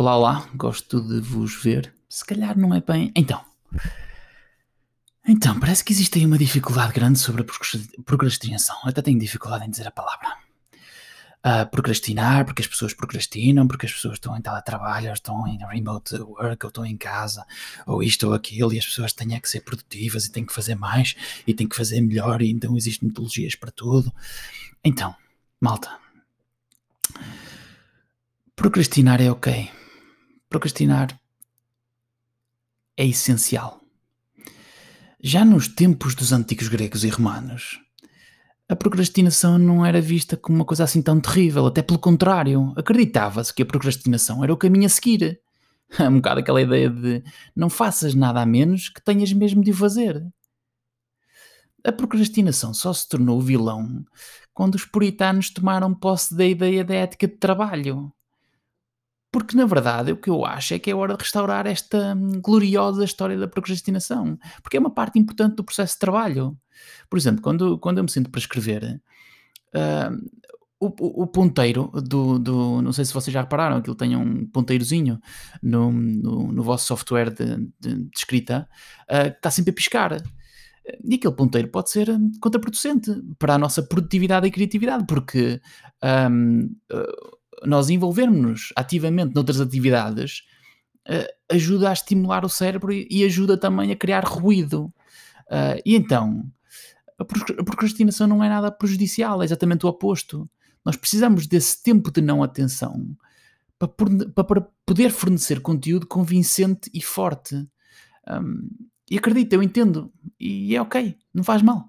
Olá, olá, gosto de vos ver. Se calhar não é bem. Então. Então, parece que existe aí uma dificuldade grande sobre a procrastinação. Eu até tenho dificuldade em dizer a palavra. Uh, procrastinar, porque as pessoas procrastinam, porque as pessoas estão em teletrabalho, estão em remote work, ou estão em casa, ou isto ou aquilo, e as pessoas têm que ser produtivas e têm que fazer mais e têm que fazer melhor, e então existem metodologias para tudo. Então, malta, procrastinar é ok procrastinar é essencial. Já nos tempos dos antigos gregos e romanos, a procrastinação não era vista como uma coisa assim tão terrível, até pelo contrário, acreditava-se que a procrastinação era o caminho a seguir. É um bocado aquela ideia de não faças nada a menos que tenhas mesmo de o fazer. A procrastinação só se tornou vilão quando os puritanos tomaram posse da ideia da ética de trabalho. Porque, na verdade, o que eu acho é que é hora de restaurar esta hum, gloriosa história da procrastinação. Porque é uma parte importante do processo de trabalho. Por exemplo, quando, quando eu me sinto para escrever, uh, o, o, ponteiro do, do. Não sei se vocês já repararam, ele tem um ponteirozinho no, no, no vosso software de, de, de escrita uh, que está sempre a piscar. E aquele ponteiro pode ser contraproducente para a nossa produtividade e criatividade, porque um, uh, nós envolvermos-nos ativamente noutras atividades uh, ajuda a estimular o cérebro e, e, ajuda também a criar ruído. Uh, e então, a procrastinação não é nada prejudicial, é exatamente o oposto. Nós precisamos desse tempo de não atenção para, poder fornecer conteúdo convincente e forte. Um, e acredito, eu entendo, e é ok, não faz mal.